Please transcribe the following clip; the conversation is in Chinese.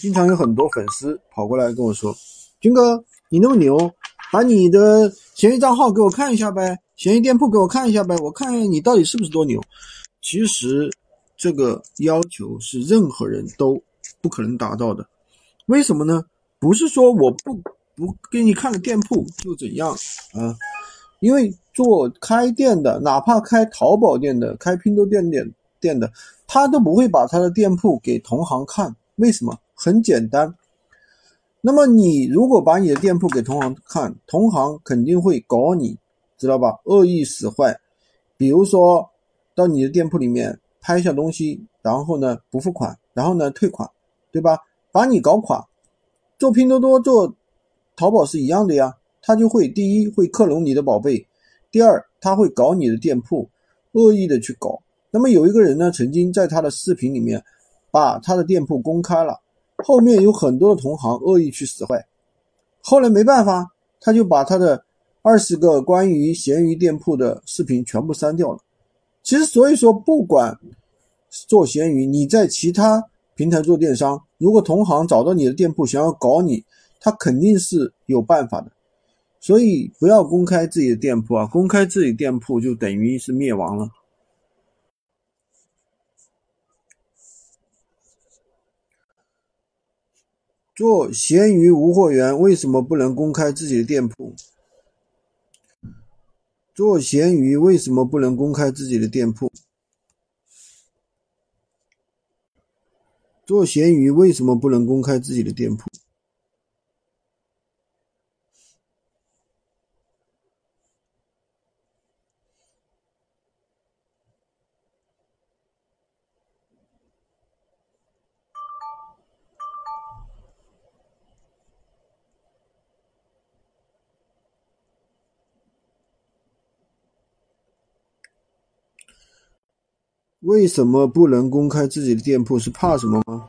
经常有很多粉丝跑过来跟我说：“军哥，你那么牛，把你的闲鱼账号给我看一下呗，闲鱼店铺给我看一下呗，我看一下你到底是不是多牛。”其实这个要求是任何人都不可能达到的。为什么呢？不是说我不不给你看了店铺就怎样啊？因为做开店的，哪怕开淘宝店的、开拼多多店店店的，他都不会把他的店铺给同行看。为什么？很简单。那么你如果把你的店铺给同行看，同行肯定会搞你，知道吧？恶意使坏。比如说到你的店铺里面拍一下东西，然后呢不付款，然后呢退款，对吧？把你搞垮。做拼多多、做淘宝是一样的呀。他就会第一会克隆你的宝贝，第二他会搞你的店铺，恶意的去搞。那么有一个人呢，曾经在他的视频里面把他的店铺公开了，后面有很多的同行恶意去使坏，后来没办法，他就把他的二十个关于闲鱼店铺的视频全部删掉了。其实所以说，不管做闲鱼，你在其他平台做电商，如果同行找到你的店铺想要搞你，他肯定是有办法的。所以不要公开自己的店铺啊！公开自己店铺就等于是灭亡了。做闲鱼无货源为什么不能公开自己的店铺？做闲鱼为什么不能公开自己的店铺？做闲鱼为什么不能公开自己的店铺？为什么不能公开自己的店铺？是怕什么吗？